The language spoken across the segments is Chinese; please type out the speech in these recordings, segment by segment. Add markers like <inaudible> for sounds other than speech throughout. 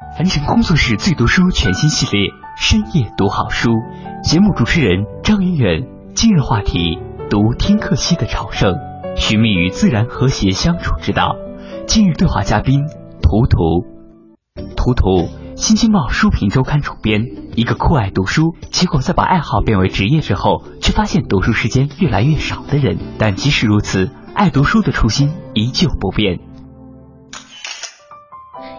凡尘工作室最读书全新系列《深夜读好书》，节目主持人张远远。今日话题：读听克西的朝圣，寻觅与自然和谐相处之道。今日对话嘉宾：图图。图图，新京报书评周刊主编，一个酷爱读书，结果在把爱好变为职业之后，却发现读书时间越来越少的人。但即使如此，爱读书的初心依旧不变。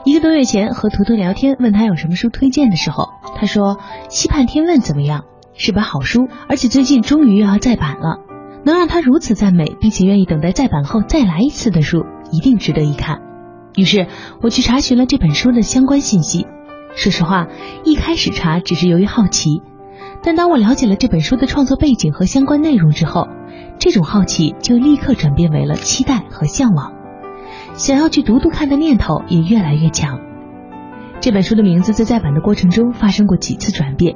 一个多月前和图图聊天，问他有什么书推荐的时候，他说《溪畔天问》怎么样？是本好书，而且最近终于又要再版了。能让他如此赞美，并且愿意等待再版后再来一次的书，一定值得一看。于是我去查询了这本书的相关信息。说实话，一开始查只是由于好奇，但当我了解了这本书的创作背景和相关内容之后，这种好奇就立刻转变为了期待和向往，想要去读读看的念头也越来越强。这本书的名字在再版的过程中发生过几次转变。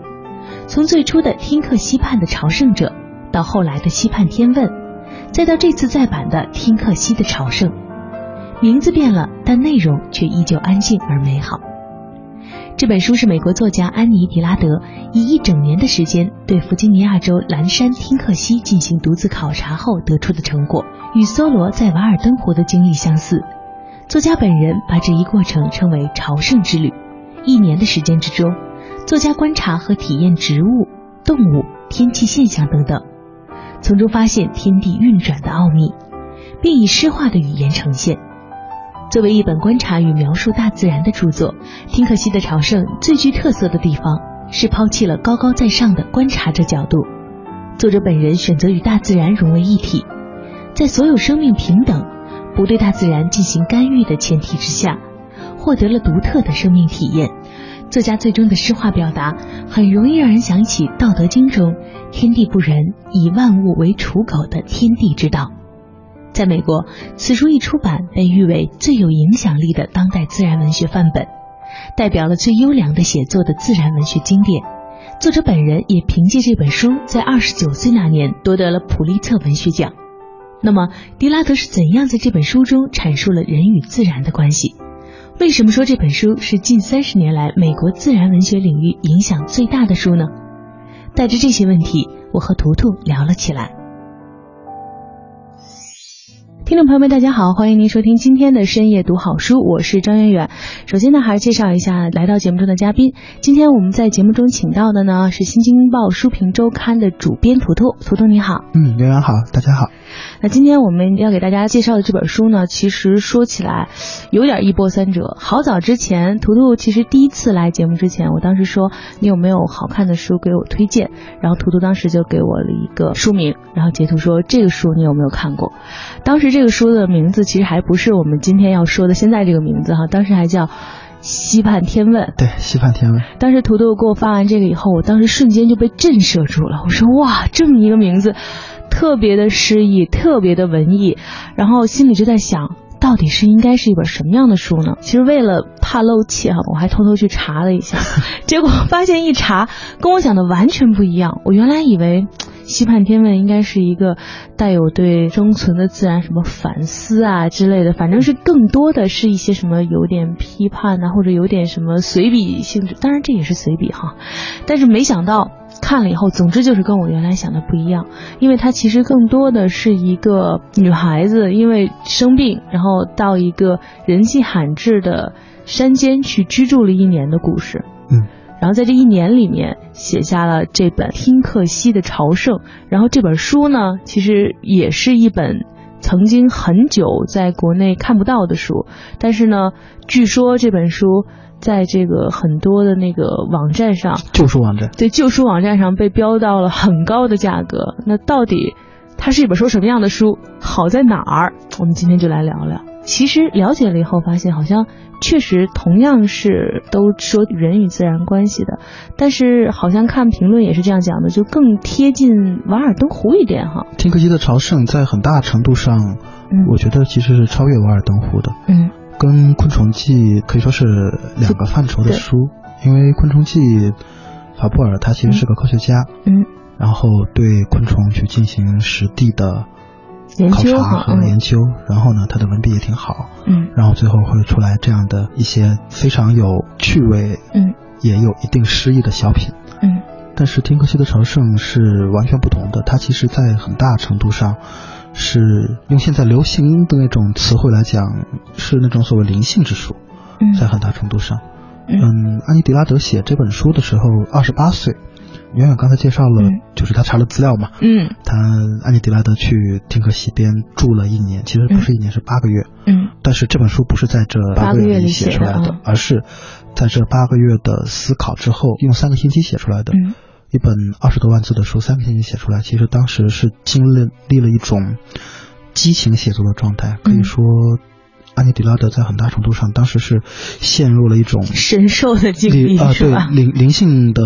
从最初的听课溪畔的朝圣者，到后来的溪畔天问，再到这次再版的听客溪的朝圣，名字变了，但内容却依旧安静而美好。这本书是美国作家安妮·迪拉德以一整年的时间对弗吉尼亚州蓝山听克西进行独自考察后得出的成果，与梭罗在瓦尔登湖的经历相似。作家本人把这一过程称为朝圣之旅。一年的时间之中。作家观察和体验植物、动物、天气现象等等，从中发现天地运转的奥秘，并以诗化的语言呈现。作为一本观察与描述大自然的著作，《听可西的朝圣》最具特色的地方是抛弃了高高在上的观察者角度，作者本人选择与大自然融为一体，在所有生命平等、不对大自然进行干预的前提之下，获得了独特的生命体验。作家最终的诗化表达，很容易让人想起《道德经》中“天地不仁，以万物为刍狗”的天地之道。在美国，此书一出版，被誉为最有影响力的当代自然文学范本，代表了最优良的写作的自然文学经典。作者本人也凭借这本书，在二十九岁那年夺得了普利策文学奖。那么，迪拉德是怎样在这本书中阐述了人与自然的关系？为什么说这本书是近三十年来美国自然文学领域影响最大的书呢？带着这些问题，我和图图聊了起来。听众朋友们，大家好，欢迎您收听今天的深夜读好书，我是张远远。首先呢，还是介绍一下来到节目中的嘉宾。今天我们在节目中请到的呢是《新京报书评周刊》的主编图图，图图你好。嗯，远远好，大家好。那今天我们要给大家介绍的这本书呢，其实说起来有点一波三折。好早之前，图图其实第一次来节目之前，我当时说你有没有好看的书给我推荐，然后图图当时就给我了一个书名，然后截图说这个书你有没有看过？当时这个书的名字其实还不是我们今天要说的现在这个名字哈，当时还叫《西畔天问》。对，《西畔天问》。当时图图给我发完这个以后，我当时瞬间就被震慑住了。我说哇，这么一个名字，特别的诗意，特别的文艺，然后心里就在想，到底是应该是一本什么样的书呢？其实为了怕漏气哈，我还偷偷去查了一下，结果发现一查跟我想的完全不一样。我原来以为。西畔天问应该是一个带有对生存的自然什么反思啊之类的，反正是更多的是一些什么有点批判啊，或者有点什么随笔性质。当然这也是随笔哈，但是没想到看了以后，总之就是跟我原来想的不一样，因为它其实更多的是一个女孩子因为生病，然后到一个人迹罕至的山间去居住了一年的故事。嗯。然后在这一年里面写下了这本《听克西的朝圣》，然后这本书呢，其实也是一本曾经很久在国内看不到的书，但是呢，据说这本书在这个很多的那个网站上，旧书网站，对旧书网站上被标到了很高的价格。那到底它是一本说什么样的书？好在哪儿？我们今天就来聊聊。其实了解了以后，发现好像。确实，同样是都说人与自然关系的，但是好像看评论也是这样讲的，就更贴近瓦尔登湖一点哈。听克基的朝圣在很大程度上，我觉得其实是超越瓦尔登湖的。嗯，跟昆虫记可以说是两个范畴的书，因为昆虫记，法布尔他其实是个科学家。嗯，然后对昆虫去进行实地的考察和研究，然后呢，他的文笔也挺好，嗯，然后最后会出来这样的一些非常有趣味，嗯，也有一定诗意的小品，嗯，但是听克西的朝圣是完全不同的，它其实在很大程度上是用现在流行的那种词汇来讲，是那种所谓灵性之书，嗯，在很大程度上，嗯，安妮迪拉德写这本书的时候二十八岁。远远刚才介绍了，就是他查了资料嘛。嗯，他安妮迪拉德去丁克西边住了一年，其实不是一年，是八个月。嗯，但是这本书不是在这八个月里写出来的，而是在这八个月的思考之后，用三个星期写出来的。嗯，一本二十多万字的书，三个星期写出来，其实当时是经历了一种激情写作的状态，可以说。安妮迪拉德在很大程度上，当时是陷入了一种神兽的经历，啊，对灵灵性的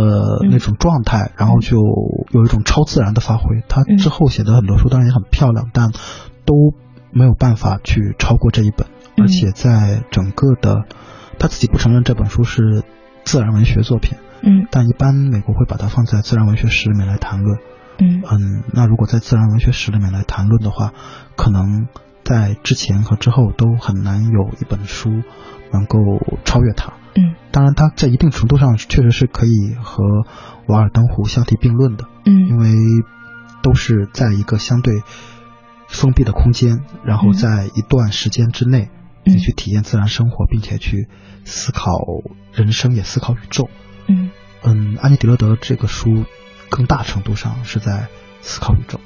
那种状态，然后就有一种超自然的发挥。他之后写的很多书当然也很漂亮，但都没有办法去超过这一本。而且在整个的，他自己不承认这本书是自然文学作品，嗯，但一般美国会把它放在自然文学史里面来谈论，嗯嗯，那如果在自然文学史里面来谈论的话，可能。在之前和之后都很难有一本书能够超越它。嗯，当然，它在一定程度上确实是可以和《瓦尔登湖》相提并论的。嗯，因为都是在一个相对封闭的空间，然后在一段时间之内，你去体验自然生活，并且去思考人生，也思考宇宙。嗯嗯，安妮·迪勒德这个书更大程度上是在思考宇宙。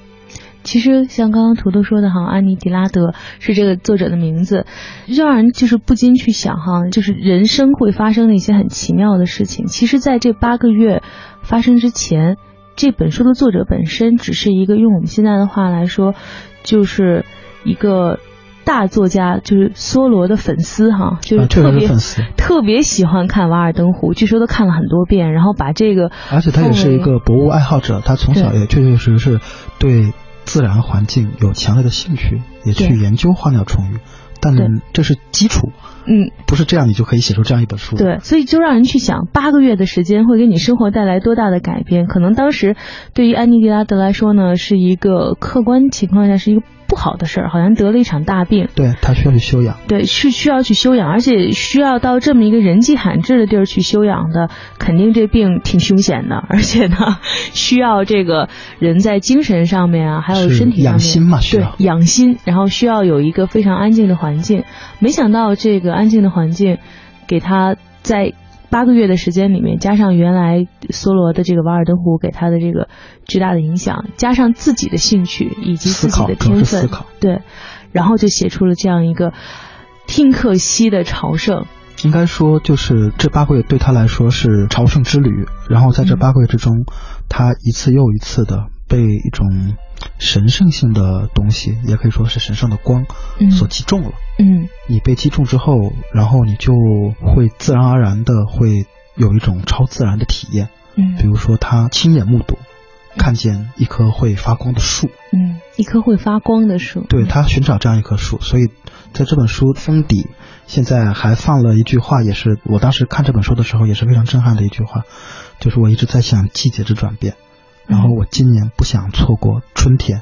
其实像刚刚图图说的哈，安妮迪拉德是这个作者的名字，就让人就是不禁去想哈，就是人生会发生的一些很奇妙的事情。其实，在这八个月发生之前，这本书的作者本身只是一个用我们现在的话来说，就是一个大作家，就是梭罗的粉丝哈，就是特别特别喜欢看《瓦尔登湖》，据说都看了很多遍，然后把这个，而且他也是一个博物爱好者，他从小也确确实实是对。自然环境有强烈的兴趣，也去研究花鸟虫鱼，但这是基础，嗯，不是这样你就可以写出这样一本书。对，所以就让人去想，八个月的时间会给你生活带来多大的改变？可能当时对于安妮迪拉德来说呢，是一个客观情况下是一个。不好的事儿，好像得了一场大病。对他需要去休养，对，是需要去休养，而且需要到这么一个人迹罕至的地儿去休养的，肯定这病挺凶险的，<laughs> 而且呢，需要这个人在精神上面啊，还有身体上面，养心嘛，对，养心，然后需要有一个非常安静的环境。没想到这个安静的环境，给他在。八个月的时间里面，加上原来梭罗的这个《瓦尔登湖》给他的这个巨大的影响，加上自己的兴趣以及自己的天分，对，然后就写出了这样一个听克西的朝圣。应该说，就是这八个月对他来说是朝圣之旅。然后在这八个月之中，他一次又一次的被一种。神圣性的东西，也可以说是神圣的光，所击中了。嗯，你被击中之后，然后你就会自然而然的会有一种超自然的体验。嗯，比如说他亲眼目睹，看见一棵会发光的树。嗯，一棵会发光的树。对他寻找这样一棵树，所以在这本书封底现在还放了一句话，也是我当时看这本书的时候也是非常震撼的一句话，就是我一直在想季节之转变。然后我今年不想错过春天，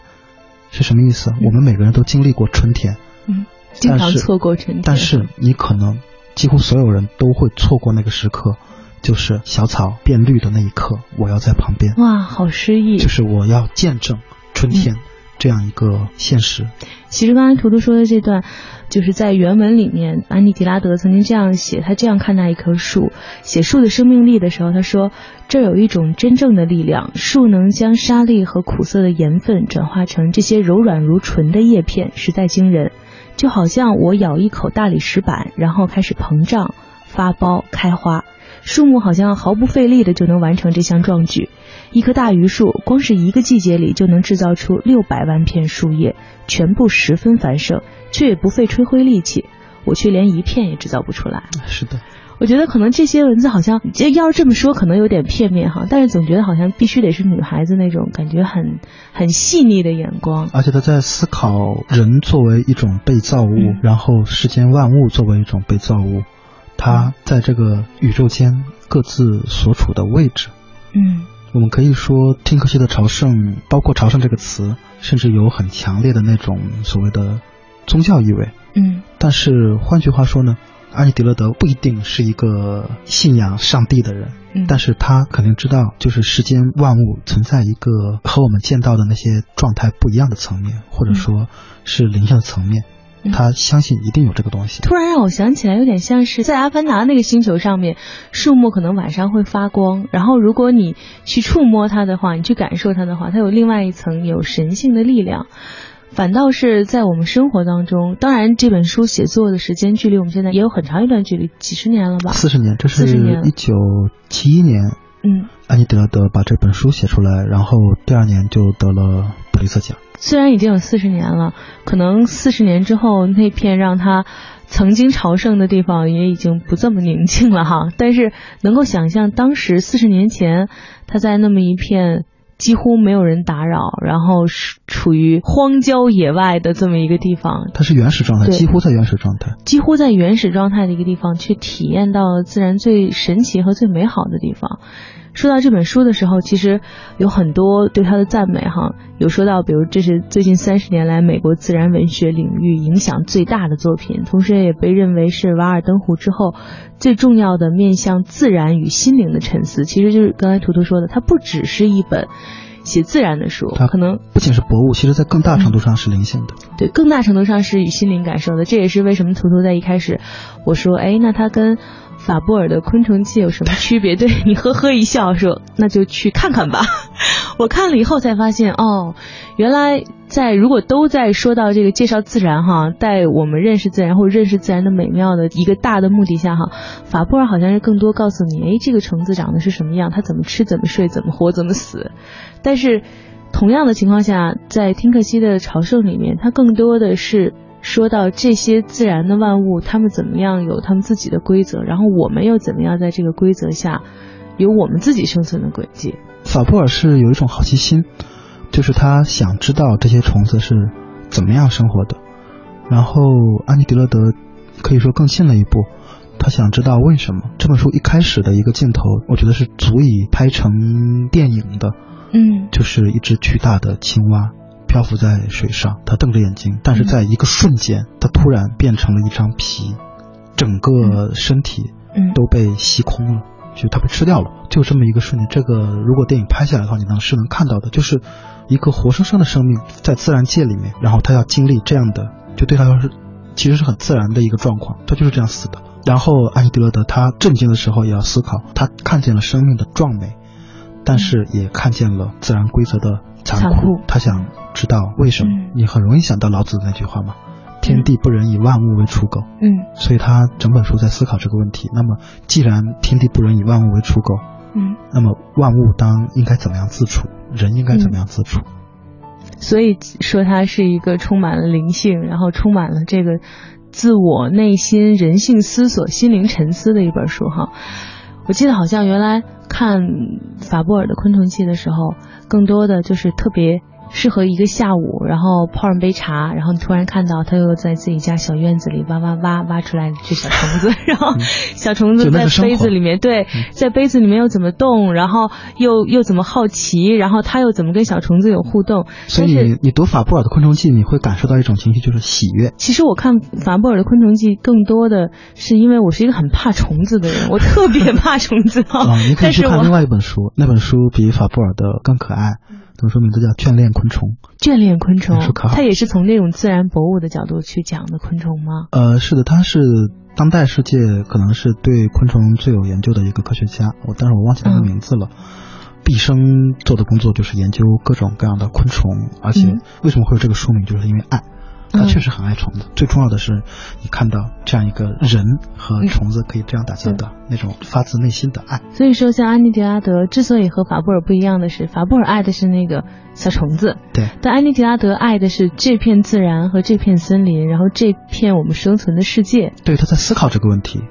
是什么意思？我们每个人都经历过春天，嗯，经常错过春天。但是你可能几乎所有人都会错过那个时刻，就是小草变绿的那一刻，我要在旁边。哇，好诗意！就是我要见证春天。这样一个现实。其实刚才图图说的这段，就是在原文里面，安妮迪拉德曾经这样写，他这样看待一棵树，写树的生命力的时候，他说：“这有一种真正的力量，树能将沙粒和苦涩的盐分转化成这些柔软如纯的叶片，实在惊人。就好像我咬一口大理石板，然后开始膨胀、发苞、开花。树木好像毫不费力的就能完成这项壮举。”一棵大榆树，光是一个季节里就能制造出六百万片树叶，全部十分繁盛，却也不费吹灰力气。我却连一片也制造不出来。是的，我觉得可能这些文字好像，要是这么说，可能有点片面哈。但是总觉得好像必须得是女孩子那种感觉很很细腻的眼光。而且他在思考人作为一种被造物，然后世间万物作为一种被造物，她在这个宇宙间各自所处的位置。嗯。我们可以说，听科学的朝圣，包括朝圣这个词，甚至有很强烈的那种所谓的宗教意味。嗯，但是换句话说呢，阿尼迪勒德不一定是一个信仰上帝的人，嗯但是他肯定知道，就是世间万物存在一个和我们见到的那些状态不一样的层面，或者说是灵性的层面。嗯他相信一定有这个东西。突然让我想起来，有点像是在阿凡达那个星球上面，树木可能晚上会发光，然后如果你去触摸它的话，你去感受它的话，它有另外一层有神性的力量。反倒是在我们生活当中，当然这本书写作的时间距离我们现在也有很长一段距离，几十年了吧？四十年，这是40年一九七一年，嗯，安妮德勒德把这本书写出来，然后第二年就得了普利策奖。虽然已经有四十年了，可能四十年之后那片让他曾经朝圣的地方也已经不这么宁静了哈。但是能够想象当时四十年前他在那么一片几乎没有人打扰，然后是处于荒郊野外的这么一个地方，它是原始状态，几乎在原始状态。几乎在原始状态的一个地方，却体验到了自然最神奇和最美好的地方。说到这本书的时候，其实有很多对他的赞美哈，有说到，比如这是最近三十年来美国自然文学领域影响最大的作品，同时也被认为是《瓦尔登湖》之后最重要的面向自然与心灵的沉思。其实就是刚才图图说的，它不只是一本写自然的书，它可能不仅是博物，其实在更大程度上是灵性的。对，更大程度上是与心灵感受的。这也是为什么图图在一开始我说，哎，那它跟法布尔的《昆虫记》有什么区别？对你呵呵一笑说，那就去看看吧。<laughs> 我看了以后才发现，哦，原来在如果都在说到这个介绍自然哈，带我们认识自然或认识自然的美妙的一个大的目的下哈，法布尔好像是更多告诉你，哎，这个虫子长得是什么样，它怎么吃，怎么睡，怎么活，怎么死。但是同样的情况下，在听克西的朝圣里面，它更多的是说到这些自然的万物，它们怎么样有它们自己的规则，然后我们又怎么样在这个规则下有我们自己生存的轨迹。法布尔是有一种好奇心，就是他想知道这些虫子是怎么样生活的。然后安妮迪勒德可以说更进了一步，他想知道为什么。这本书一开始的一个镜头，我觉得是足以拍成电影的，嗯就是一只巨大的青蛙漂浮在水上，他瞪着眼睛，但是在一个瞬间，他突然变成了一张皮，整个身体嗯都被吸空了，就他被吃掉了。就这么一个瞬间，这个如果电影拍下来的话，你能是能看到的，就是一个活生生的生命在自然界里面，然后他要经历这样的，就对他来说是其实是很自然的一个状况，他就是这样死的。然后安妮迪勒德他震惊的时候也要思考，他看见了生命的壮美，但是也看见了自然规则的残残酷他想知道为什么。嗯你很容易想到老子的那句话嘛，“天地不仁，以万物为刍狗”。嗯所以他整本书在思考这个问题。那么，既然天地不仁，以万物为刍狗，嗯，那么万物当应该怎么样自处？人应该怎么样自处？所以说它是一个充满了灵性，然后充满了这个自我内心人性思索、心灵沉思的一本书哈。我记得好像原来看法布尔的《昆虫记》的时候，更多的就是特别适合一个下午，然后泡上杯茶，然后你突然看到他又在自己家小院子里挖挖挖挖出来一只小虫子，<laughs> 然后小虫子在杯子里面，对，在杯子里面又怎么动，然后又又怎么好奇，然后他又怎么跟小虫子有互动，所以你你读法布尔的《昆虫记》，你会感受到一种情绪，就是喜悦。其实我看法布尔的《昆虫记》，更多的是因为我是一个很怕虫子的人，我特别怕虫子啊、<laughs> 你可以去看另外一本书，那本书比法布尔的更可爱。那本书名字叫《眷恋昆虫》。眷恋昆虫它也是从那种自然博物的角度去讲的昆虫吗？呃，是的，他是当代世界可能是对昆虫最有研究的一个科学家，我但是我忘记他的嗯名字了。毕生做的工作就是研究各种各样的昆虫，而且嗯为什么会有这个书名，就是因为爱。他嗯确实很爱虫子，最重要的是，你看到这样一个人和嗯虫子可以这样打交道，那种发自内心的爱。所以说，像安妮迪拉德之所以和法布尔不一样的是，法布尔爱的是那个小虫子，对，但安妮迪拉德爱的是这片自然和这片森林，然后这片我们生存的世界。对，他在思考这个问题。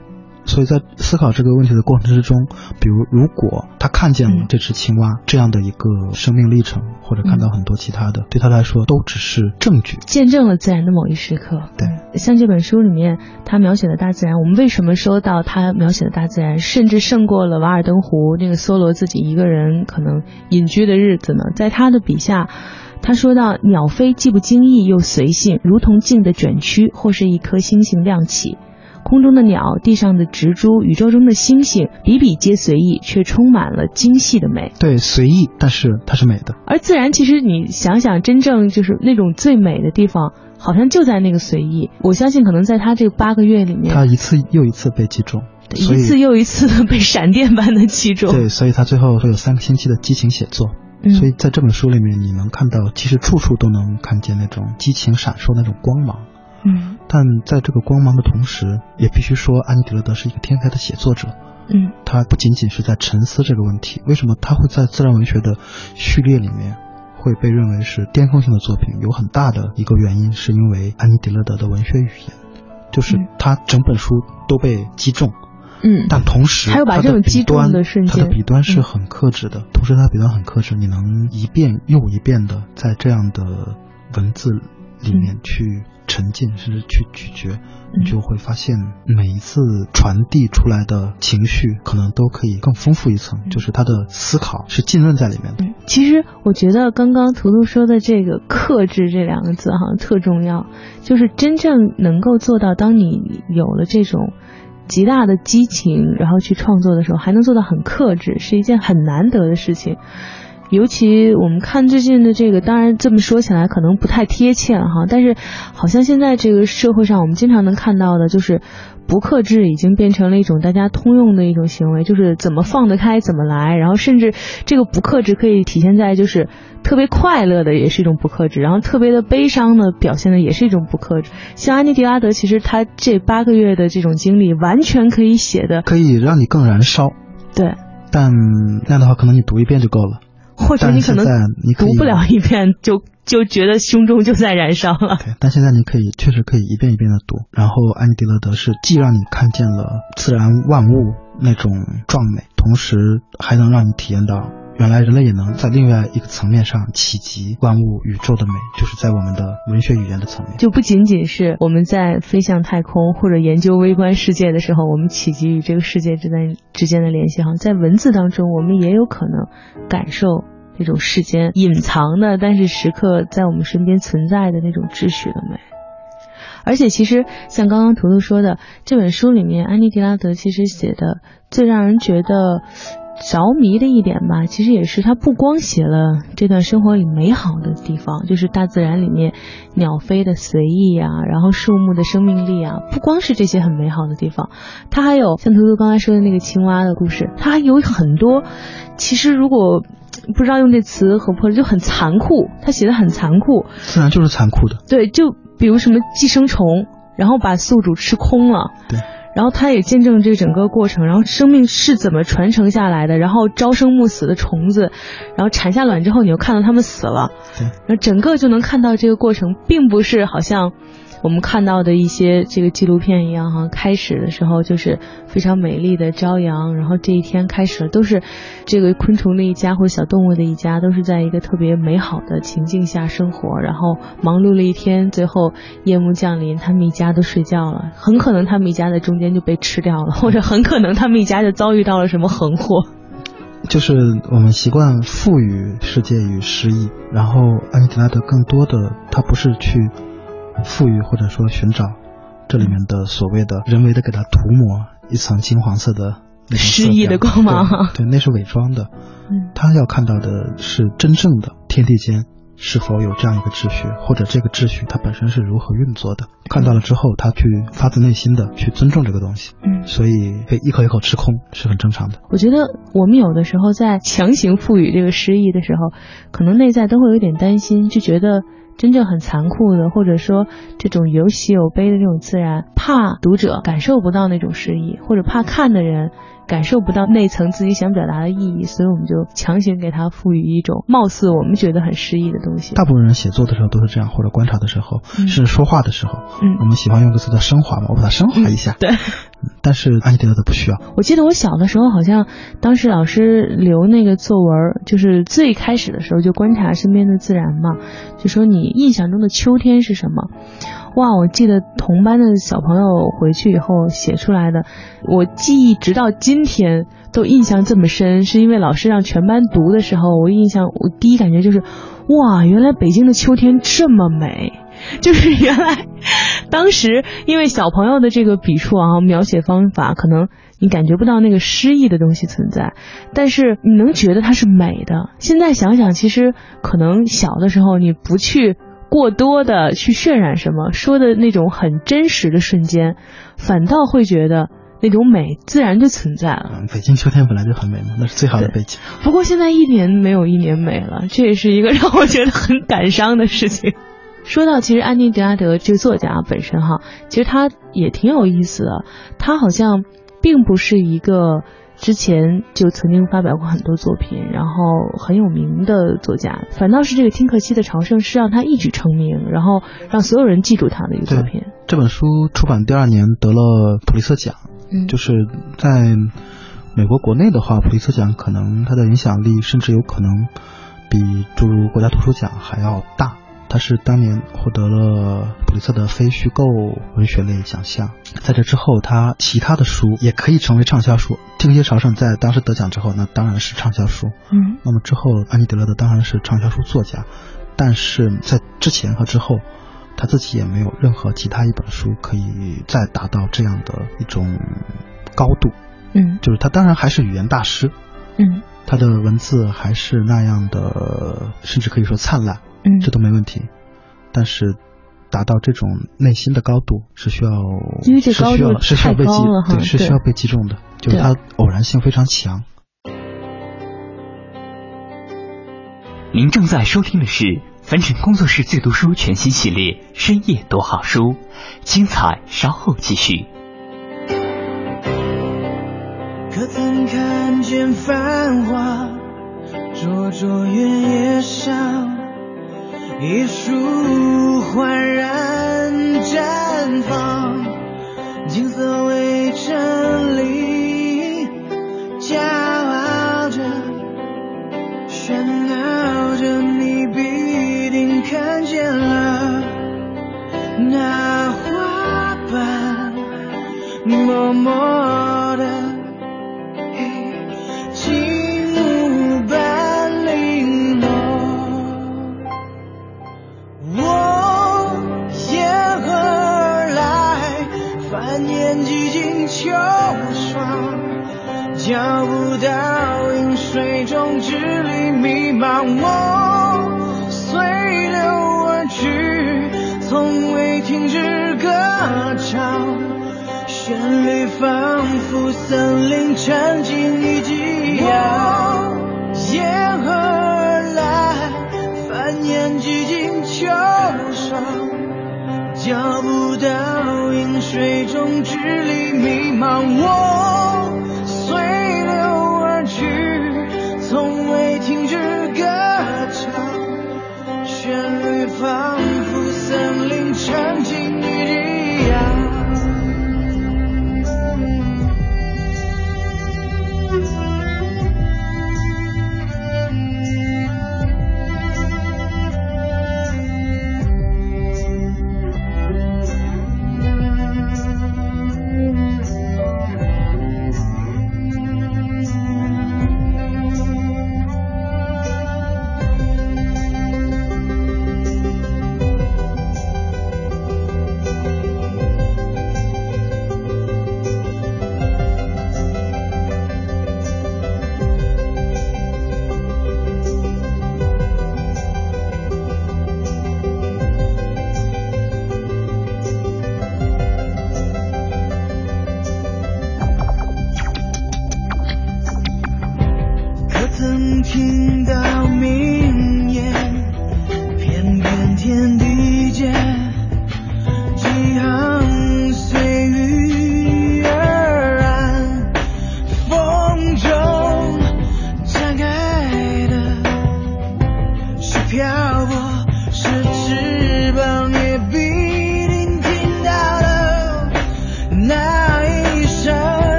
所以在思考这个问题的过程之中，比如如果他看见了这只青蛙这样的一个生命历程，或者看到很多其他的，对他来说都只是证据，见证了自然的某一时刻。对，像这本书里面他描写的大自然，我们为什么说到他描写的大自然，甚至胜过了《瓦尔登湖》那个梭罗自己一个人可能隐居的日子呢？在他的笔下。他说到：“鸟飞既不经意又随性，如同静的卷曲，或是一颗星星亮起。空中的鸟，地上的植株，宇宙中的星星，比比皆随意，却充满了精细的美。对，随意，但是它是美的。而自然，其实你想想，真正就是那种最美的地方，好像就在那个随意。我相信，可能在他这八个月里面，他一次又一次被击中，一次又一次的被闪电般的击中。对，所以他最后会有三个星期的激情写作。”所以在这本书里面，你能看到，其实处处都能看见那种激情闪烁那种光芒。嗯，但在这个光芒的同时，也必须说，安妮·迪勒德是一个天才的写作者。嗯，他不仅仅是在沉思这个问题，为什么他会在自然文学的序列里面会被认为是巅峰性的作品？有很大的一个原因，是因为安妮·迪勒德的文学语言，就是他整本书都被击中。嗯，但同时，他的瞬间，他的笔端是很克制的。同时，他笔端很克制，你能一遍又一遍的在这样的文字里面去沉浸，甚至去咀嚼，你就会发现每一次传递出来的情绪，可能都可以更丰富一层。就是他的思考是浸润在里面的。其实，我觉得刚刚图图说的这个“克制”这两个字，好像特重要。就是真正能够做到，当你有了这种。极大的激情，然后去创作的时候，还能做到很克制，是一件很难得的事情。尤其我们看最近的这个，当然这么说起来可能不太贴切了哈，但是好像现在这个社会上，我们经常能看到的就是。不克制已经变成了一种大家通用的一种行为，就是怎么放得开怎么来，然后甚至这个不克制可以体现在就是特别快乐的也是一种不克制，然后特别的悲伤的表现的也是一种不克制。像安妮迪拉德，其实他这八个月的这种经历，完全可以写的可以让你更燃烧。对，但那样的话，可能你读一遍就够了。或者你可能读不了一遍就就觉得胸中就在燃烧了。对，但现在你可以确实可以一遍一遍的读，然后安迪勒德是既让你看见了自然万物那种壮美，同时还能让你体验到。原来人类也能在另外一个层面上企及万物宇宙的美，就是在我们的文学语言的层面，就不仅仅是我们在飞向太空或者研究微观世界的时候，我们企及与这个世界之间之间的联系哈，在文字当中，我们也有可能感受这种世间隐藏的，但是时刻在我们身边存在的那种秩序的美。而且，其实像刚刚图图说的，这本书里面，安妮迪拉德其实写的最让人觉得。着迷的一点吧，其实也是他不光写了这段生活里美好的地方，就是大自然里面鸟飞的随意啊，然后树木的生命力啊，不光是这些很美好的地方，他还有像图图刚才说的那个青蛙的故事，他还有很多，其实如果不知道用这词合不合适，就很残酷，他写的很残酷，自然就是残酷的，对，就比如什么寄生虫，然后把宿主吃空了，对。然后他也见证这整个过程，然后生命是怎么传承下来的，然后朝生暮死的虫子，然后产下卵之后，你又看到它们死了，对，然后整个就能看到这个过程，并不是好像。我们看到的一些这个纪录片一样哈，开始的时候就是非常美丽的朝阳，然后这一天开始了，都是这个昆虫的一家或者小动物的一家，都是在一个特别美好的情境下生活，然后忙碌了一天，最后夜幕降临，他们一家都睡觉了，很可能他们一家在中间就被吃掉了，或者很可能他们一家就遭遇到了什么横祸。<laughs> 就是我们习惯赋予世界与诗意，然后安妮迪拉德更多的他不是去。赋予或者说寻找这里面的所谓的人为的给它涂抹一层金黄色的诗意的光芒，对，那是伪装的。嗯，他要看到的是真正的天地间是否有这样一个秩序，或者这个秩序它本身是如何运作的。看到了之后，他去发自内心的去尊重这个东西。嗯，所以被一口一口吃空是很正常的。我觉得我们有的时候在强行赋予这个诗意的时候，可能内在都会有点担心，就觉得。真正很残酷的，或者说这种有喜有悲的这种自然，怕读者感受不到那种诗意，或者怕看的人感受不到那层自己想表达的意义，所以我们就强行给它赋予一种貌似我们觉得很诗意的东西。大部分人写作的时候都是这样，或者观察的时候，是说话的时候，嗯，我们喜欢用个词叫升华嘛，我把它升华一下。对，但是安妮德勒的不需要。我记得我小的时候，好像当时老师留那个作文，就是最开始的时候就观察身边的自然嘛，就说你印象中的秋天是什么？哇，我记得同班的小朋友回去以后写出来的，我记忆直到今天都印象这么深，是因为老师让全班读的时候，我印象我第一感觉就是，哇，原来北京的秋天这么美，<laughs> 就是原来当时因为小朋友的这个笔触啊，描写方法，可能你感觉不到那个诗意的东西存在，但是你能觉得它是美的。现在想想，其实可能小的时候你不去。过多的去渲染什么，说的那种很真实的瞬间，反倒会觉得那种美自然就存在了。北京秋天本来就很美嘛，<laughs> 那是最好的背景。不过现在一年没有一年美了，这也是一个让我觉得很感伤的事情。<laughs> 说到其实安妮·德拉德这个作家本身哈，其实他也挺有意思的，他好像并不是一个。之前就曾经发表过很多作品，然后很有名的作家，反倒是这个《听客西的朝圣》是让他一举成名，然后让所有人记住他的一个作品。这本书出版第二年得了普利策奖，嗯，就是在美国国内的话，普利策奖可能它的影响力甚至有可能比诸如国家图书奖还要大。他是当年获得了普利策的非虚构文学类奖项，在这之后，他其他的书也可以成为畅销书。《听客西朝圣》在当时得奖之后，那当然是畅销书。嗯，那么之后，安妮·德勒德当然是畅销书作家，但是在之前和之后，他自己也没有任何其他一本书可以再达到这样的一种高度。嗯，就是他当然还是语言大师。嗯，他的文字还是那样的，甚至可以说灿烂。嗯，这都没问题，但是达到这种内心的高度是需要，因为这高度是需要被击，对，是需要被击中的，就是它偶然性非常强。您正在收听的是凡尘工作室最读书全新系列《深夜读好书》，精彩稍后继续。可曾看见繁华？灼灼原野上，一束。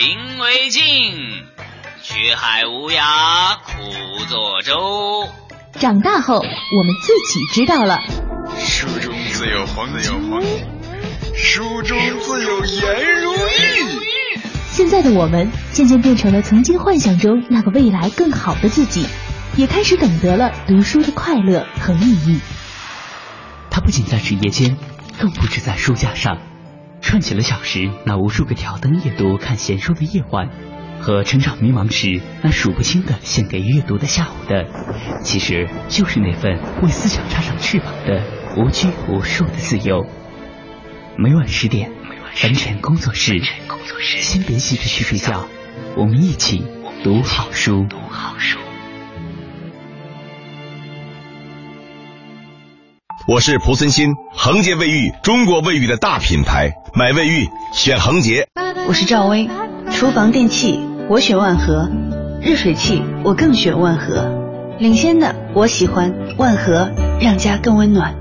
路勤为径，学海无涯苦作舟。长大后我们自己知道了。书中自有黄金，书中自有颜如玉。现在的我们渐渐变成了曾经幻想中那个未来更好的自己，也开始懂得了读书的快乐和意义。它不仅在纸页间，更不止在书架上，串起了小时那无数个挑灯夜读看闲书的夜晚，和成长迷茫时那数不清的献给阅读的下午的，其实就是那份为思想插上翅膀的无拘无束的自由。每晚十点，凡尘工作室，先别急着去睡觉，我们一起读好书。读好书。我是蒲森新，恒洁卫浴，中国卫浴的大品牌，买卫浴选恒洁。我是赵薇，厨房电器我选万和，热水器我更选万和，领先的我喜欢万和，让家更温暖。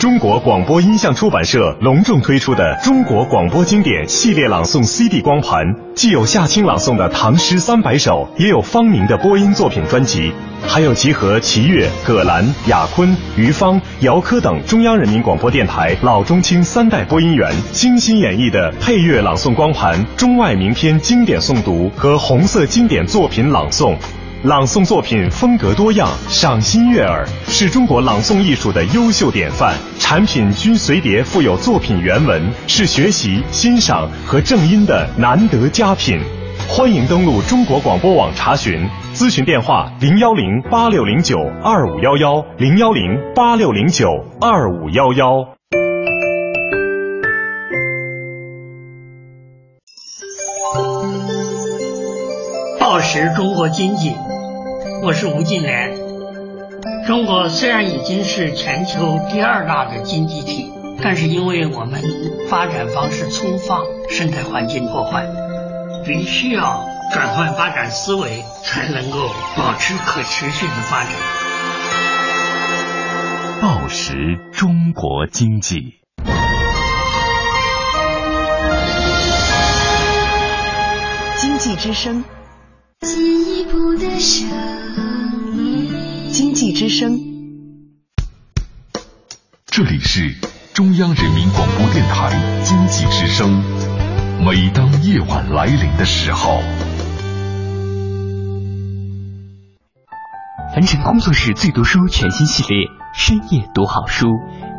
中国广播音像出版社隆重推出的中国广播经典系列朗诵 CD 光盘，既有夏青朗诵的唐诗三百首，也有方明的播音作品专辑，还有集合齐越、葛兰、雅坤、于芳、姚科等中央人民广播电台老中青三代播音员精心演绎的配乐朗诵光盘、中外名篇经典诵读和红色经典作品朗诵。朗诵作品风格多样，赏心悦耳，是中国朗诵艺术的优秀典范。产品均随碟附有作品原文，是学习、欣赏和正音的难得佳品。欢迎登录中国广播网查询，咨询电话：零幺零八六零九二五幺幺，零幺零八六零九二五幺幺。报时中国经济，我是吴敬琏。中国虽然已经是全球第二大的经济体，但是因为我们发展方式粗放，生态环境破坏，必须要转换发展思维，才能够保持可持续的发展。报时中国经济。经济之声，进一步的声音。经济之声，这里是中央人民广播电台经济之声。每当夜晚来临的时候，凡尘工作室最读书全新系列深夜读好书，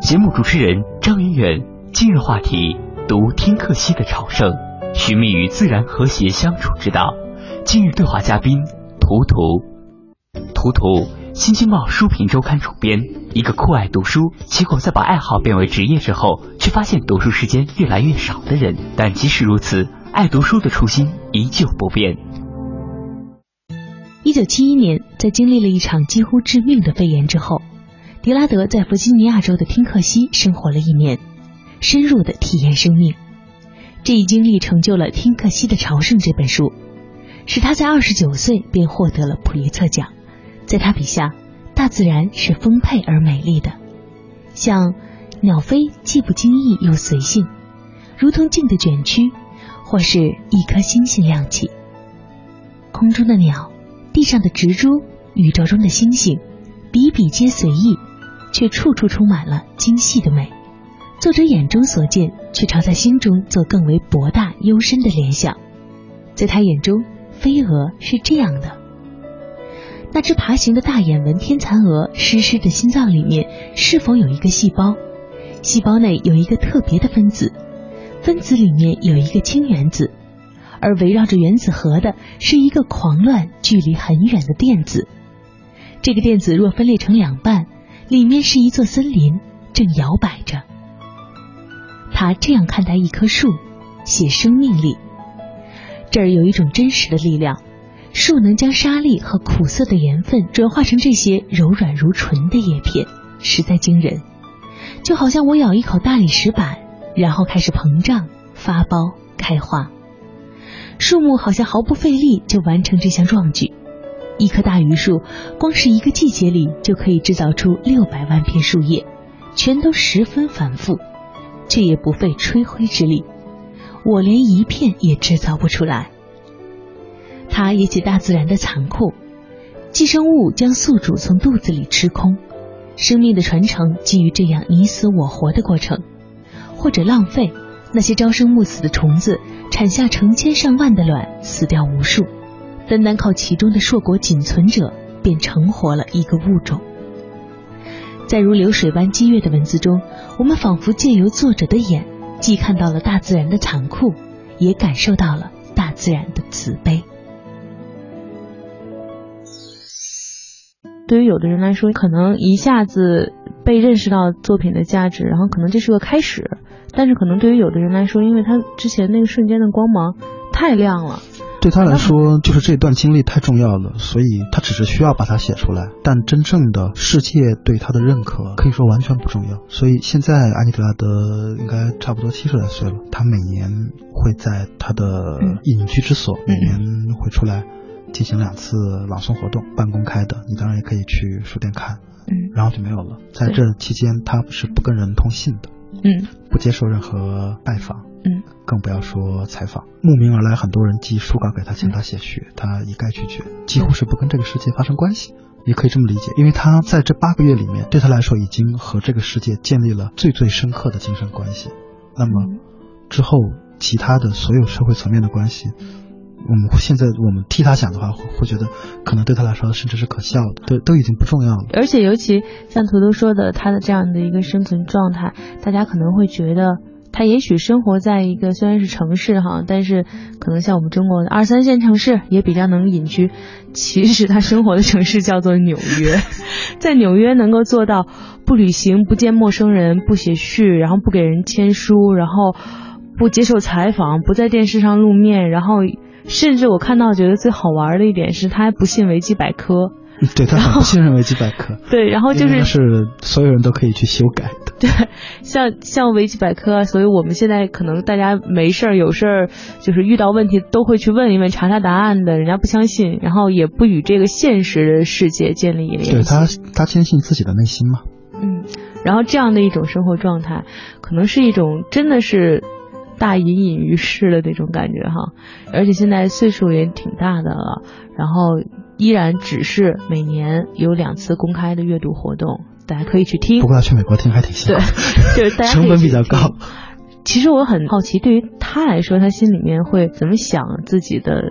节目主持人张远远，今日话题读听克西的朝圣，寻觅与自然和谐相处之道。今日对话嘉宾图图，图图。新京报书评周刊主编，一个酷爱读书，结果在把爱好变为职业之后，却发现读书时间越来越少的人。但即使如此，爱读书的初心依旧不变。一九七一年，在经历了一场几乎致命的肺炎之后，迪拉德在弗吉尼亚州的汀克西生活了一年，深入的体验生命。这一经历成就了《汀克西的朝圣》这本书，使他在二十九岁便获得了普利策奖。在他笔下，大自然是丰沛而美丽的，像鸟飞既不经意又随性，如同静的卷曲，或是一颗星星亮起。空中的鸟，地上的植株，宇宙中的星星，比比皆随意，却处处充满了精细的美。作者眼中所见，却常在心中做更为博大幽深的联想。在他眼中，飞蛾是这样的。那只爬行的大眼纹天蚕蛾湿湿的心脏里面是否有一个细胞？细胞内有一个特别的分子，分子里面有一个氢原子，而围绕着原子核的是一个狂乱、距离很远的电子。这个电子若分裂成两半，里面是一座森林，正摇摆着。他这样看待一棵树，写生命力。这儿有一种真实的力量，树能将沙粒和苦涩的盐分转化成这些柔软如唇的叶片，实在惊人。就好像我咬一口大理石板，然后开始膨胀、发苞、开花。树木好像毫不费力就完成这项壮举。一棵大榆树，光是一个季节里就可以制造出六百万片树叶，全都十分繁复，却也不费吹灰之力。我连一片也制造不出来。它也解大自然的残酷，寄生物将宿主从肚子里吃空，生命的传承基于这样你死我活的过程，或者浪费那些朝生暮死的虫子，产下成千上万的卵，死掉无数。单单靠其中的硕果仅存者，便成活了一个物种。在如流水般激越的文字中，我们仿佛借由作者的眼，既看到了大自然的残酷，也感受到了大自然的慈悲。对于有的人来说，可能一下子被认识到作品的价值，然后可能这是个开始；但是可能对于有的人来说，因为他之前那个瞬间的光芒太亮了。对他来说，就是这段经历太重要了，所以他只是需要把它写出来。但真正的世界对他的认可，可以说完全不重要。所以现在安妮德拉德应该差不多七十来岁了，他每年会在他的隐居之所，每年会出来进行两次朗诵活动，半公开的。你当然也可以去书店看。嗯，然后就没有了。在这期间，他是不跟人通信的。嗯，不接受任何拜访。嗯，更不要说采访。慕名而来，很多人寄书稿给他，请他写序，他一概拒绝，几乎是不跟这个世界发生关系。也可以这么理解，因为他在这八个月里面，对他来说已经和这个世界建立了最最深刻的精神关系。那么之后其他的所有社会层面的关系，我们现在我们替他想的话，会会觉得可能对他来说甚至是可笑的，都都已经不重要了。而且尤其像图图说的，他的这样的一个生存状态，大家可能会觉得。他也许生活在一个虽然是城市哈，但是可能像我们中国的二三线城市也比较能隐居。其实他生活的城市叫做纽约，<laughs> 在纽约能够做到不旅行、不见陌生人、不写序，然后不给人签书，然后不接受采访、不在电视上露面，然后甚至我看到觉得最好玩的一点是他还不信维基百科。<laughs> 对他很不信任维基百科。<laughs> 对，然后就是是所有人都可以去修改的。对，像像维基百科，所以我们现在可能大家没事儿有事儿，就是遇到问题都会去问一问，查查答案的。人家不相信，然后也不与这个现实的世界建立联系。对他，他坚信自己的内心嘛。嗯，然后这样的一种生活状态，可能是一种真的是大隐隐于市的那种感觉哈。而且现在岁数也挺大的了，然后。依然只是每年有两次公开的阅读活动，大家可以去听。不过要去美国听还挺辛苦，对，就是大家 <laughs> 成本比较高。其实我很好奇，对于他来说，他心里面会怎么想自己的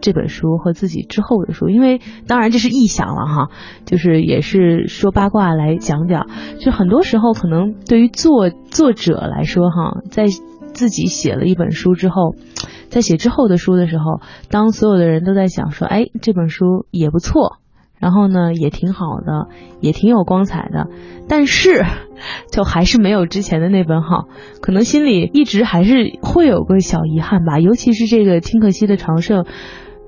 这本书和自己之后的书？因为当然这是臆想了哈，就是也是说八卦来讲讲。就很多时候，可能对于作作者来说哈，在自己写了一本书之后。<tsk> 在写之后的书的时候，当所有的人都在想说，哎，这本书也不错，然后呢也挺好的，也挺有光彩的，但是 <laughs> 就还是没有之前的那本好，可能心里一直还是会有个小遗憾吧。尤其是这个听可惜的朝圣，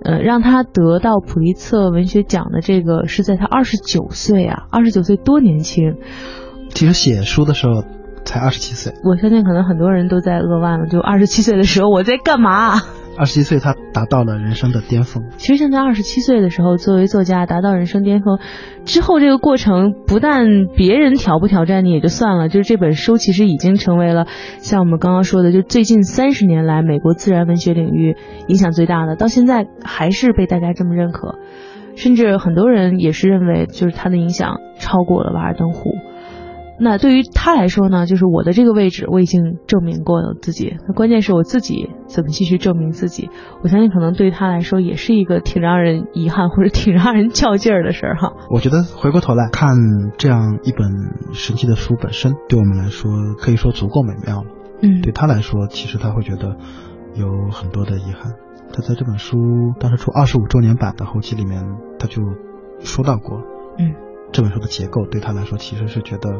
呃，让他得到普利策文学奖的这个是在他二十九岁啊，二十九岁多年轻。其实写书的时候。才二十七岁，我相信可能很多人都在扼腕了。就二十七岁的时候，我在干嘛？二十七岁，他达到了人生的巅峰。其实现在二十七岁的时候，作为作家达到人生巅峰之后，这个过程不但别人挑不挑战你也就算了，就是这本书其实已经成为了像我们刚刚说的，就最近三十年来美国自然文学领域影响最大的，到现在还是被大家这么认可，甚至很多人也是认为，就是他的影响超过了《瓦尔登湖》。那对于他来说呢，就是我的这个位置我已经证明过了自己。那关键是我自己怎么继续证明自己？我相信可能对于他来说也是一个挺让人遗憾或者挺让人较劲儿的事儿哈。我觉得回过头来看这样一本神奇的书本身，对我们来说可以说足够美妙了。嗯，对他来说，其实他会觉得有很多的遗憾。他在这本书当时出二十五周年版的后期里面，他就说到过，嗯，这本书的结构对他来说其实是觉得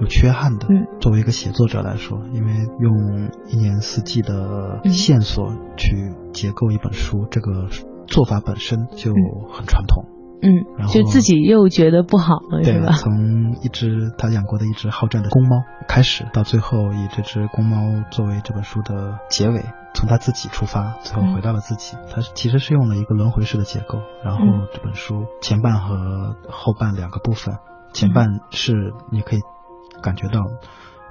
有缺憾的。嗯，作为一个写作者来说，因为用一年四季的线索去结构一本书，这个做法本身就很传统。嗯然，后就自己又觉得不好了，是对吧？，从一只他养过的一只好战的公猫开始，到最后以这只公猫作为这本书的结尾，从他自己出发，最后回到了自己。他其实是用了一个轮回式的结构，然后嗯这本书前半和后半两个部分，前半是你可以感觉到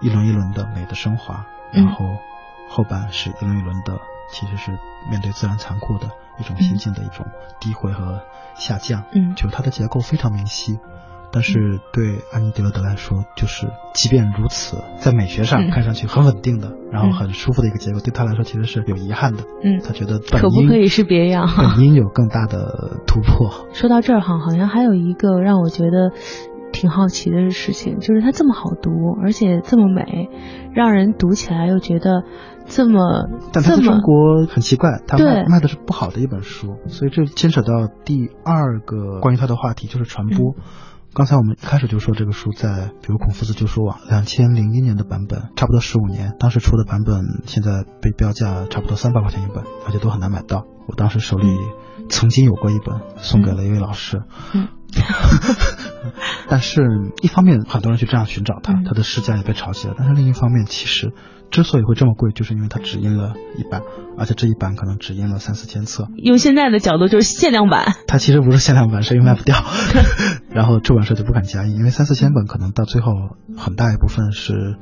一轮一轮的美的升华，嗯然后后半是一轮一轮的，其实是面对自然残酷的一种心境的一种低回和下降。嗯就它的结构非常明晰。但是对安妮·迪勒德来说，就是即便如此，在美学上嗯看上去很稳定的，然后很舒服的一个结构，对他来说其实是有遗憾的。嗯，他觉得本可不可以是别样？本应有更大的突破。说到这儿哈，好像还有一个让我觉得挺好奇的事情，就是它这么好读，而且这么美，让人读起来又觉得这么但他在中国很奇怪，他卖卖的是不好的一本书，所以这牵扯到第二个关于他的话题，就是传播。刚才我们一开始就说这个书在，比如孔夫子旧书网两千零一年的版本，差不多十五年，当时出的版本现在被标价差不多三百块钱一本，而且都很难买到。我当时手里曾经有过一本，送给了一位老师。嗯 <laughs> <laughs> 但是，一方面很多人去这样寻找它，它的市价也被炒起来。但是另一方面，其实之所以会这么贵，就是因为它只印了一版，而且这一版可能只印了三四千册。用现在的角度就是限量版。它其实不是限量版，是因为 <laughs> 卖不掉，然后出版社就不敢加印，因为三四千本可能到最后很大一部分是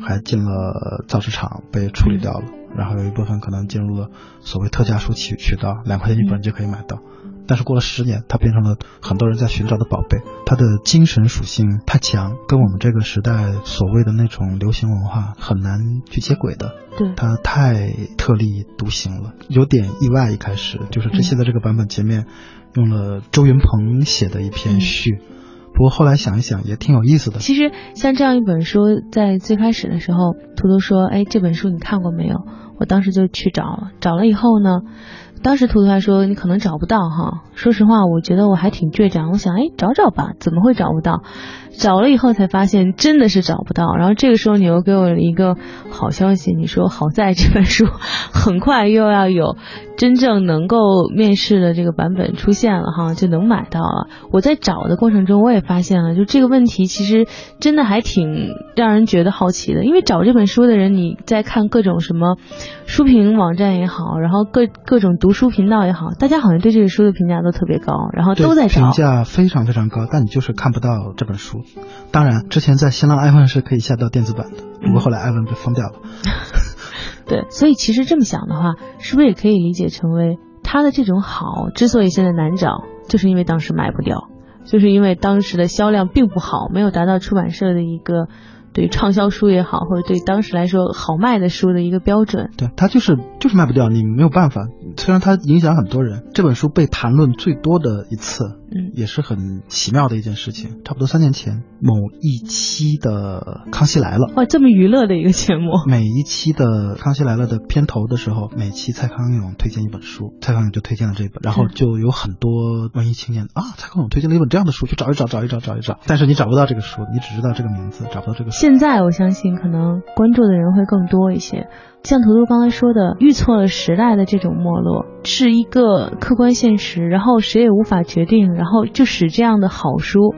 还进了造纸厂被处理掉了，然后有一部分可能进入了所谓特价书渠渠道，两块钱一本就可以买到。但是过了十年，它变成了很多人在寻找的宝贝。它的精神属性太强，跟我们这个时代所谓的那种流行文化很难去接轨的。对，它太特立独行了，有点意外。一开始就是这现在这个版本前面用了周云鹏写的一篇序，不过后来想一想也挺有意思的。其实像这样一本书，在最开始的时候，图图说：“哎，这本书你看过没有？”我当时就去找了，找了以后呢，当时图图还说你可能找不到哈。说实话，我觉得我还挺倔强，我想哎找找吧，怎么会找不到？找了以后才发现真的是找不到。然后这个时候你又给我了一个好消息，你说好在这本书很快又要有真正能够面试的这个版本出现了哈，就能买到了。我在找的过程中，我也发现了，就这个问题其实真的还挺让人觉得好奇的，因为找这本书的人，你在看各种什么书评网站也好，然后各各种读书频道也好，大家好像对这个书的评价都特别高，然后都在评。价非常非常高，但你就是看不到这本书。当然，之前在新浪爱问是可以下到电子版的，不过后来爱问被封掉了。<laughs> 对，所以其实这么想的话，是不是也可以理解成为他的这种好，之所以现在难找，就是因为当时卖不掉，就是因为当时的销量并不好，没有达到出版社的一个对畅销书也好，或者对当时来说好卖的书的一个标准。对，他就是就是卖不掉，你没有办法。虽然它影响很多人，这本书被谈论最多的一次，嗯，也是很奇妙的一件事情。差不多三年前，某一期的《康熙来了》，哇，这么娱乐的一个节目，每一期的《康熙来了》的片头的时候，每期蔡康永推荐一本书，蔡康永就推荐了这本，然后就有很多文艺青年啊，蔡康永推荐了一本这样的书，去找一找，找一找，找一找。但是你找不到这个书，你只知道这个名字，找不到这个书。现在我相信可能关注的人会更多一些。像图图刚才说的，遇错了时代的这种没落，是一个客观现实，然后谁也无法决定，然后就使这样的好书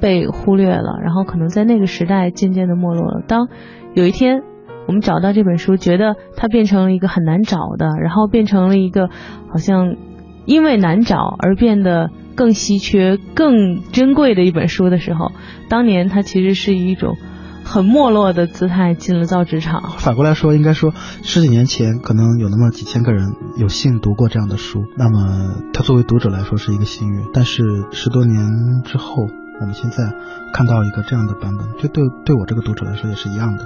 被忽略了，然后可能在那个时代渐渐的没落了。当有一天我们找到这本书，觉得它变成了一个很难找的，然后变成了一个好像因为难找而变得更稀缺、更珍贵的一本书的时候，当年它其实是一种。很没落的姿态进了造纸厂。反过来说，应该说十几年前可能有那么几千个人有幸读过这样的书，那么他作为读者来说是一个幸运。但是十多年之后，我们现在看到一个这样的版本，就对对我这个读者来说也是一样的，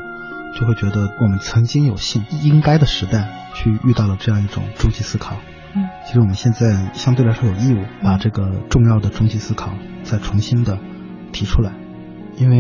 就会觉得我们曾经有幸应该的时代去遇到了这样一种终极思考。嗯，其实我们现在相对来说有义务把这个重要的终极思考再重新的提出来。因为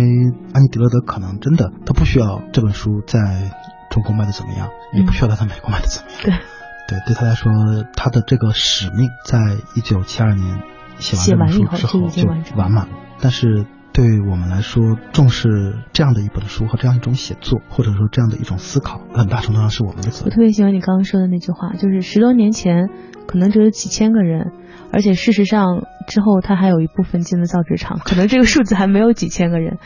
安妮·迪勒德可能真的，他不需要这本书在中国卖的怎么样，也不需要他在美国卖的怎么样。对，对，对他来说，他的这个使命在一九七二年写完这本书之后就完满了。但是对我们来说，重视这样的一本书和这样一种写作，或者说这样的一种思考，很大程度上是我们的责任。我特别喜欢你刚刚说的那句话，就是十多年前可能只有几千个人，而且事实上之后他还有一部分进了造纸厂，可能这个数字还没有几千个人，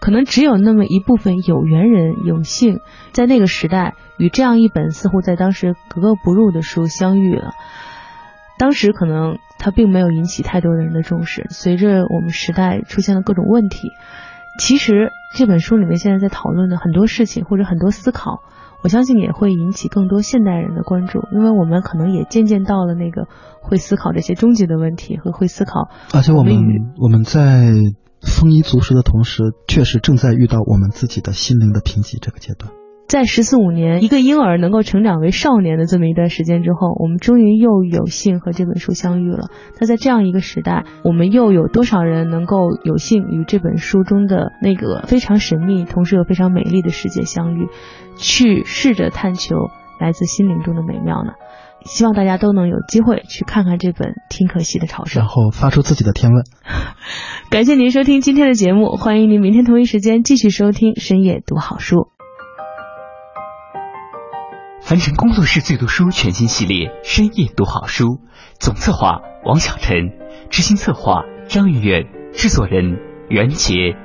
可能只有那么一部分有缘人有幸在那个时代与这样一本似乎在当时格格不入的书相遇了。当时可能它并没有引起太多人的重视。随着我们时代出现了各种问题，其实这本书里面现在在讨论的很多事情或者很多思考，我相信也会引起更多现代人的关注，因为我们可能也渐渐到了那个会思考这些终极的问题和会思考。而且我们我们在丰衣足食的同时，确实正在遇到我们自己的心灵的贫瘠这个阶段。在十四五年，一个婴儿能够成长为少年的这么一段时间之后，我们终于又有幸和这本书相遇了。那在这样一个时代，我们又有多少人能够有幸与这本书中的那个非常神秘，同时又非常美丽的世界相遇，去试着探求来自心灵中的美妙呢？希望大家都能有机会去看看这本《听可惜的朝圣》，然后发出自己的天问。<laughs> 感谢您收听今天的节目，欢迎您明天同一时间继续收听深夜读好书。凡尘工作室最读书全新系列《深夜读好书》，总策划王小晨，执行策划张媛媛，制作人袁杰。